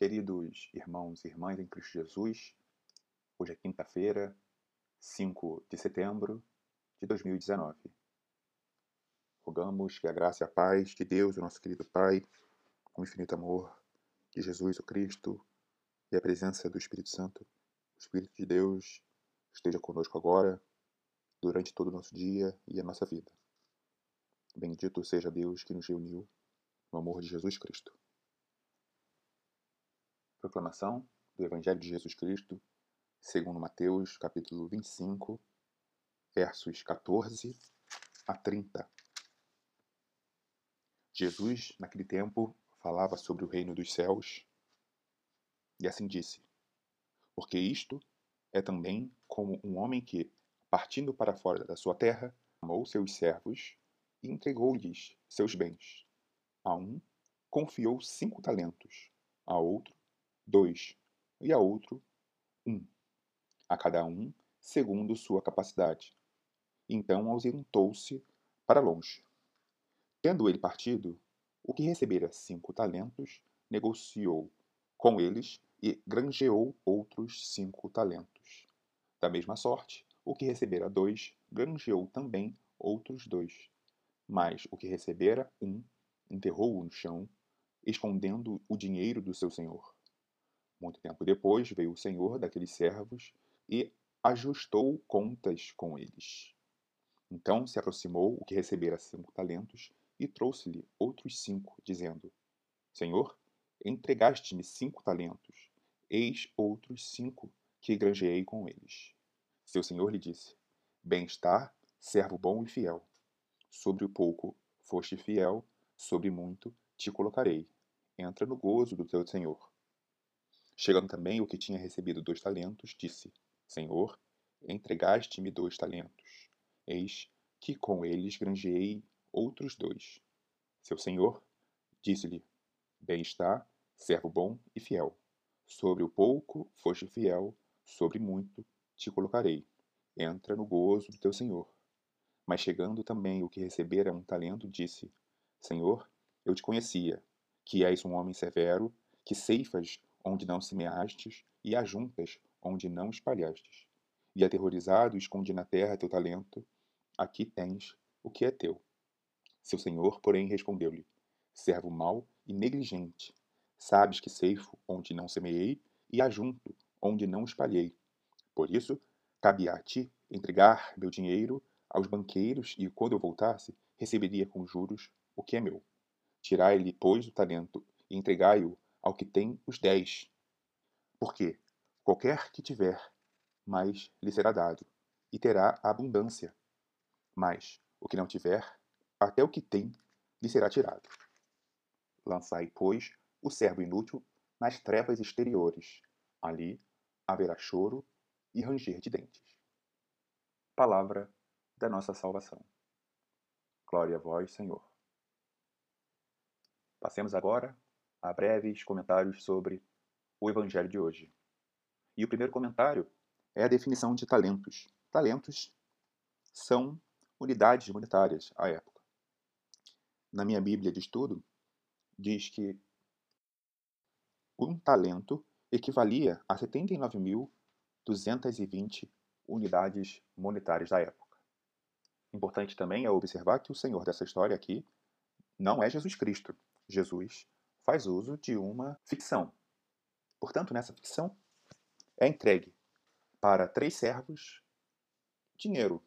Queridos irmãos e irmãs em Cristo Jesus, hoje é quinta-feira, 5 de setembro de 2019. Rogamos que a graça e a paz de Deus, o nosso querido Pai, com infinito amor, de Jesus, o Cristo, e a presença do Espírito Santo, o Espírito de Deus, esteja conosco agora, durante todo o nosso dia e a nossa vida. Bendito seja Deus que nos reuniu no amor de Jesus Cristo. Proclamação do Evangelho de Jesus Cristo, segundo Mateus, capítulo 25, versos 14 a 30. Jesus, naquele tempo, falava sobre o reino dos céus e assim disse: Porque isto é também como um homem que, partindo para fora da sua terra, amou seus servos e entregou-lhes seus bens. A um confiou cinco talentos, a outro dois, e a outro um, a cada um segundo sua capacidade. Então ausentou-se para longe. Tendo ele partido, o que recebera cinco talentos negociou com eles e granjeou outros cinco talentos. Da mesma sorte, o que recebera dois granjeou também outros dois. Mas o que recebera um, enterrou-o no chão, escondendo o dinheiro do seu senhor. Muito tempo depois veio o senhor daqueles servos e ajustou contas com eles. Então se aproximou o que recebera cinco talentos e trouxe-lhe outros cinco, dizendo: Senhor, entregaste-me cinco talentos, eis outros cinco que granjeei com eles. Seu senhor lhe disse: Bem-estar, servo bom e fiel. Sobre o pouco foste fiel, sobre muito te colocarei. Entra no gozo do teu senhor. Chegando também o que tinha recebido dois talentos, disse: Senhor, entregaste-me dois talentos. Eis que com eles granjeei outros dois. Seu senhor disse-lhe: Bem está, servo bom e fiel. Sobre o pouco foste fiel, sobre muito te colocarei. Entra no gozo do teu senhor. Mas chegando também o que recebera um talento, disse: Senhor, eu te conhecia, que és um homem severo, que ceifas onde não semeastes e ajuntas onde não espalhastes. E aterrorizado escondi na terra teu talento, aqui tens o que é teu. Seu senhor, porém, respondeu-lhe: Servo mau e negligente, sabes que ceifo onde não semeei e ajunto onde não espalhei. Por isso, cabia a ti entregar meu dinheiro aos banqueiros e, quando eu voltasse, receberia com juros o que é meu. Tirai-lhe, pois, o talento e entregai-o ao que tem os dez. Porque qualquer que tiver, mais lhe será dado, e terá abundância. Mas o que não tiver, até o que tem lhe será tirado. Lançai, pois, o servo inútil nas trevas exteriores. Ali haverá choro e ranger de dentes. Palavra da nossa salvação. Glória a vós, Senhor. Passemos agora a breves comentários sobre o Evangelho de hoje. E o primeiro comentário é a definição de talentos. Talentos são unidades monetárias à época. Na minha Bíblia de estudo, diz que um talento equivalia a 79.220 unidades monetárias da época. Importante também é observar que o Senhor dessa história aqui não é Jesus Cristo. Jesus faz uso de uma ficção. Portanto, nessa ficção é entregue para três servos dinheiro,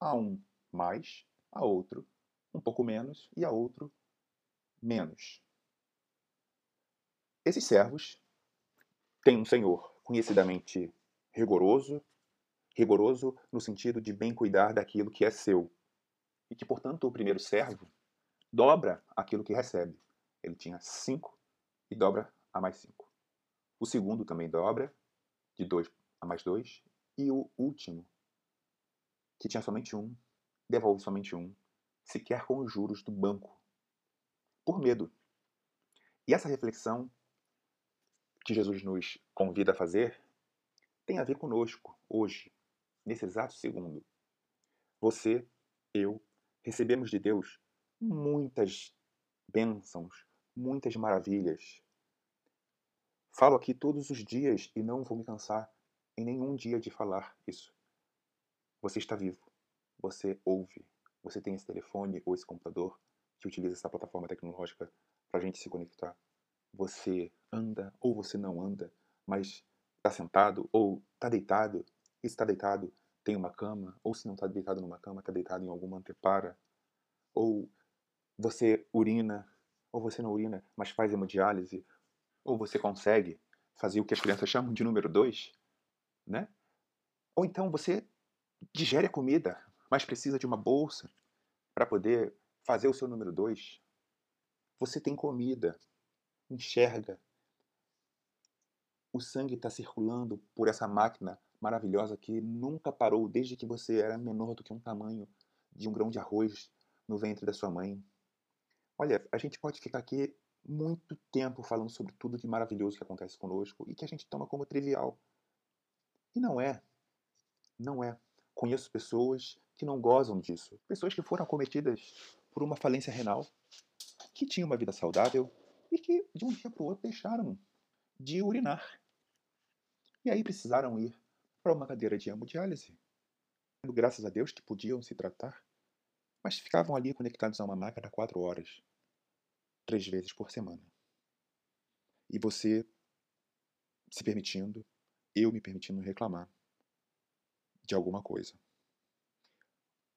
a um mais, a outro um pouco menos e a outro menos. Esses servos têm um senhor conhecidamente rigoroso, rigoroso no sentido de bem cuidar daquilo que é seu. E que, portanto, o primeiro servo dobra aquilo que recebe. Ele tinha cinco e dobra a mais cinco. O segundo também dobra, de dois a mais dois. E o último, que tinha somente um, devolve somente um, sequer com os juros do banco, por medo. E essa reflexão que Jesus nos convida a fazer tem a ver conosco, hoje, nesse exato segundo. Você, eu, recebemos de Deus muitas bênçãos, muitas maravilhas. Falo aqui todos os dias e não vou me cansar em nenhum dia de falar isso. Você está vivo. Você ouve. Você tem esse telefone ou esse computador que utiliza essa plataforma tecnológica para a gente se conectar. Você anda ou você não anda, mas está sentado ou está deitado. E se está deitado, tem uma cama, ou se não está deitado numa cama, está deitado em alguma antepara. Ou você urina, ou você não urina, mas faz hemodiálise, ou você consegue fazer o que as crianças chamam de número dois, né? Ou então você digere a comida, mas precisa de uma bolsa para poder fazer o seu número dois. Você tem comida, enxerga. O sangue está circulando por essa máquina maravilhosa que nunca parou desde que você era menor do que um tamanho de um grão de arroz no ventre da sua mãe. Olha, a gente pode ficar aqui muito tempo falando sobre tudo de maravilhoso que acontece conosco e que a gente toma como trivial. E não é. Não é. Conheço pessoas que não gozam disso. Pessoas que foram acometidas por uma falência renal, que tinham uma vida saudável e que de um dia para o outro deixaram de urinar. E aí precisaram ir para uma cadeira de hemodiálise. Graças a Deus que podiam se tratar, mas ficavam ali conectados a uma máquina quatro horas três vezes por semana. E você se permitindo, eu me permitindo reclamar de alguma coisa.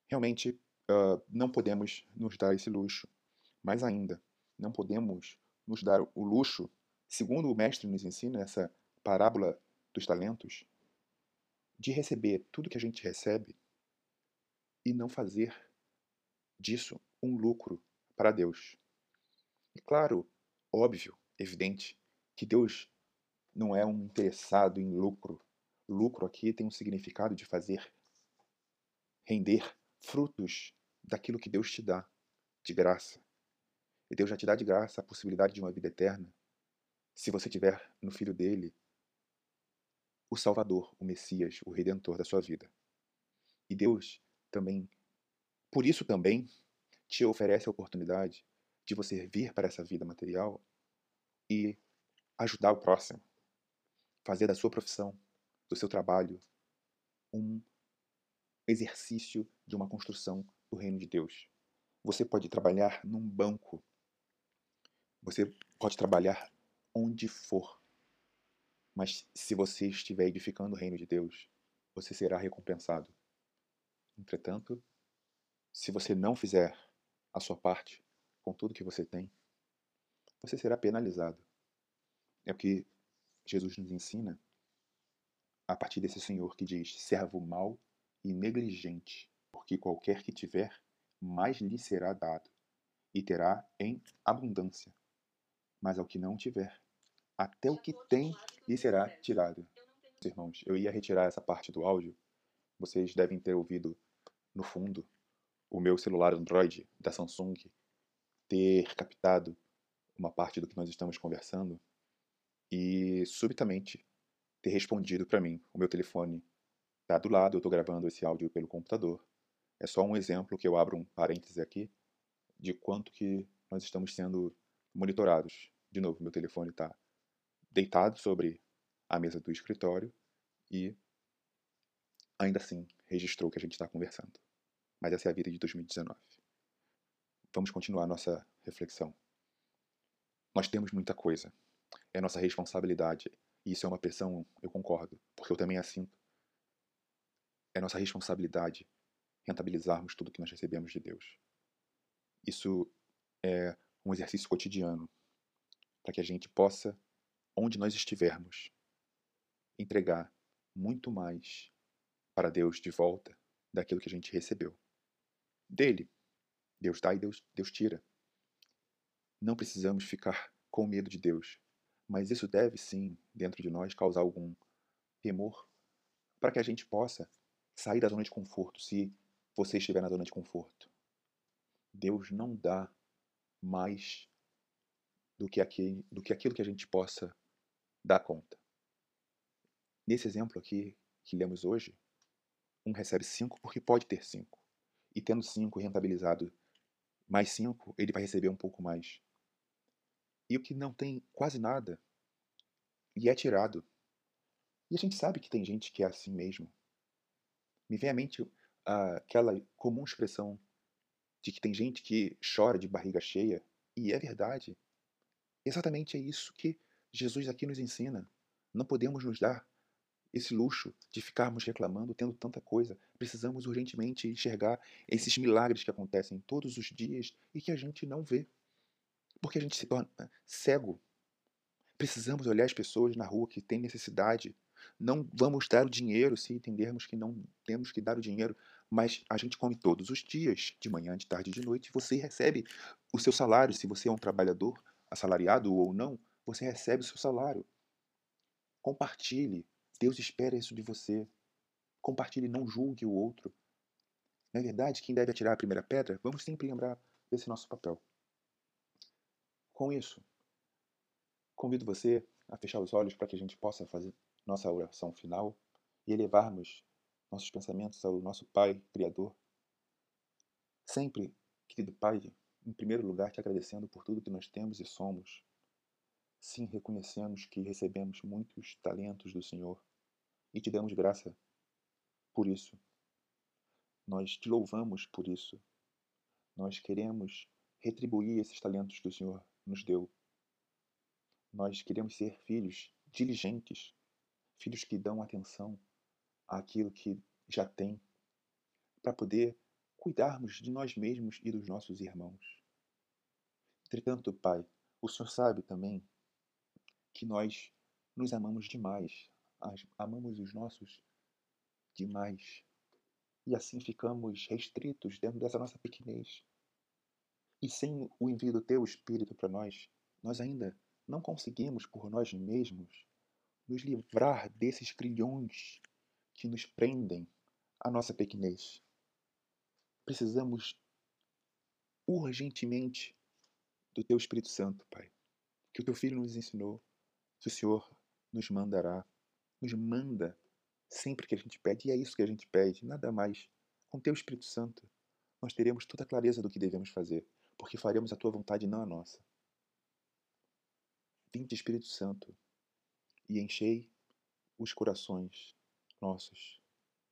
Realmente, uh, não podemos nos dar esse luxo. Mais ainda, não podemos nos dar o luxo, segundo o mestre nos ensina, essa parábola dos talentos, de receber tudo que a gente recebe e não fazer disso um lucro para Deus. E claro, óbvio, evidente, que Deus não é um interessado em lucro. Lucro aqui tem um significado de fazer render frutos daquilo que Deus te dá de graça. E Deus já te dá de graça a possibilidade de uma vida eterna se você tiver no Filho dele o Salvador, o Messias, o Redentor da sua vida. E Deus também, por isso também, te oferece a oportunidade de você vir para essa vida material e ajudar o próximo. Fazer da sua profissão, do seu trabalho, um exercício de uma construção do reino de Deus. Você pode trabalhar num banco. Você pode trabalhar onde for. Mas se você estiver edificando o reino de Deus, você será recompensado. Entretanto, se você não fizer a sua parte, com tudo que você tem, você será penalizado. É o que Jesus nos ensina a partir desse Senhor que diz: servo mau e negligente, porque qualquer que tiver, mais lhe será dado, e terá em abundância. Mas ao que não tiver, até o que tem lhe será tirado. Irmãos, eu ia retirar essa parte do áudio. Vocês devem ter ouvido no fundo o meu celular Android da Samsung ter captado uma parte do que nós estamos conversando e subitamente ter respondido para mim. O meu telefone está do lado, eu estou gravando esse áudio pelo computador. É só um exemplo que eu abro um parêntese aqui de quanto que nós estamos sendo monitorados. De novo, meu telefone está deitado sobre a mesa do escritório e ainda assim registrou que a gente está conversando. Mas essa é a vida de 2019 vamos continuar nossa reflexão. Nós temos muita coisa. É nossa responsabilidade. E isso é uma pressão, eu concordo, porque eu também a sinto. É nossa responsabilidade rentabilizarmos tudo que nós recebemos de Deus. Isso é um exercício cotidiano para que a gente possa, onde nós estivermos, entregar muito mais para Deus de volta daquilo que a gente recebeu. Dele, Deus dá e Deus, Deus tira. Não precisamos ficar com medo de Deus, mas isso deve sim, dentro de nós, causar algum temor para que a gente possa sair da zona de conforto, se você estiver na zona de conforto. Deus não dá mais do que, aquele, do que aquilo que a gente possa dar conta. Nesse exemplo aqui que lemos hoje, um recebe cinco porque pode ter cinco. E tendo cinco rentabilizado mais 5, ele vai receber um pouco mais. E o que não tem quase nada, e é tirado. E a gente sabe que tem gente que é assim mesmo. Me vem à mente uh, aquela comum expressão de que tem gente que chora de barriga cheia, e é verdade. Exatamente é isso que Jesus aqui nos ensina. Não podemos nos dar esse luxo de ficarmos reclamando, tendo tanta coisa. Precisamos urgentemente enxergar esses milagres que acontecem todos os dias e que a gente não vê. Porque a gente se torna cego. Precisamos olhar as pessoas na rua que têm necessidade. Não vamos dar o dinheiro se entendermos que não temos que dar o dinheiro, mas a gente come todos os dias, de manhã, de tarde, de noite. Você recebe o seu salário, se você é um trabalhador assalariado ou não, você recebe o seu salário. Compartilhe. Deus espera isso de você. Compartilhe, não julgue o outro. Não é verdade? Quem deve atirar a primeira pedra? Vamos sempre lembrar desse nosso papel. Com isso, convido você a fechar os olhos para que a gente possa fazer nossa oração final e elevarmos nossos pensamentos ao nosso Pai Criador. Sempre, querido Pai, em primeiro lugar te agradecendo por tudo que nós temos e somos. Sim, reconhecemos que recebemos muitos talentos do Senhor e te damos graça por isso. Nós te louvamos por isso. Nós queremos retribuir esses talentos que o Senhor nos deu. Nós queremos ser filhos diligentes, filhos que dão atenção àquilo que já têm, para poder cuidarmos de nós mesmos e dos nossos irmãos. Entretanto, Pai, o Senhor sabe também que nós nos amamos demais, amamos os nossos demais, e assim ficamos restritos dentro dessa nossa pequenez. E sem o envio do Teu Espírito para nós, nós ainda não conseguimos por nós mesmos nos livrar desses grilhões que nos prendem à nossa pequenez. Precisamos urgentemente do Teu Espírito Santo, Pai, que o Teu Filho nos ensinou, que o Senhor nos mandará, nos manda sempre que a gente pede, e é isso que a gente pede, nada mais. Com Teu Espírito Santo, nós teremos toda a clareza do que devemos fazer, porque faremos a Tua vontade e não a nossa. Vinde, Espírito Santo, e enchei os corações nossos,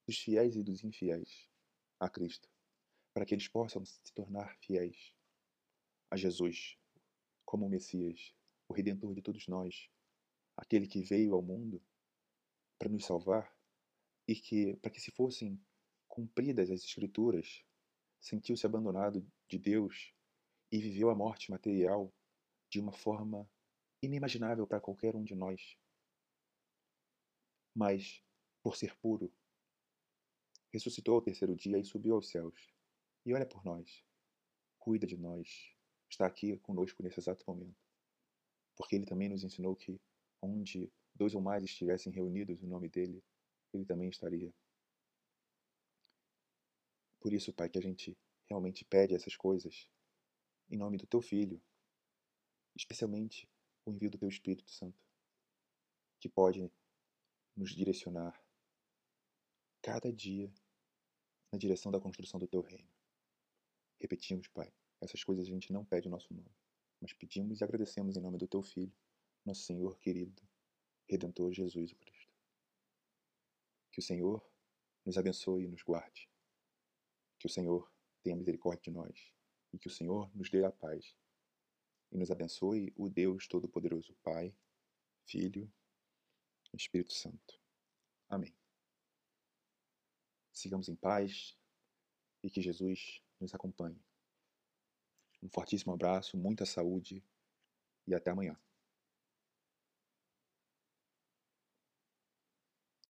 dos fiéis e dos infiéis, a Cristo, para que eles possam se tornar fiéis a Jesus como o Messias, o Redentor de todos nós, aquele que veio ao mundo para nos salvar e que, para que se fossem cumpridas as Escrituras, sentiu-se abandonado de Deus e viveu a morte material de uma forma inimaginável para qualquer um de nós. Mas, por ser puro, ressuscitou ao terceiro dia e subiu aos céus. E olha por nós, cuida de nós, está aqui conosco nesse exato momento. Porque ele também nos ensinou que onde dois ou mais estivessem reunidos no nome dele, ele também estaria. Por isso, Pai, que a gente realmente pede essas coisas em nome do teu filho, especialmente o envio do teu Espírito Santo, que pode nos direcionar cada dia na direção da construção do teu reino. Repetimos, Pai, essas coisas a gente não pede o nosso nome, mas pedimos e agradecemos em nome do teu Filho, nosso Senhor querido, Redentor Jesus Cristo. Que o Senhor nos abençoe e nos guarde. Que o Senhor tenha misericórdia de nós e que o Senhor nos dê a paz. E nos abençoe o Deus Todo-Poderoso, Pai, Filho e Espírito Santo. Amém. Sigamos em paz e que Jesus nos acompanhe. Um fortíssimo abraço, muita saúde e até amanhã.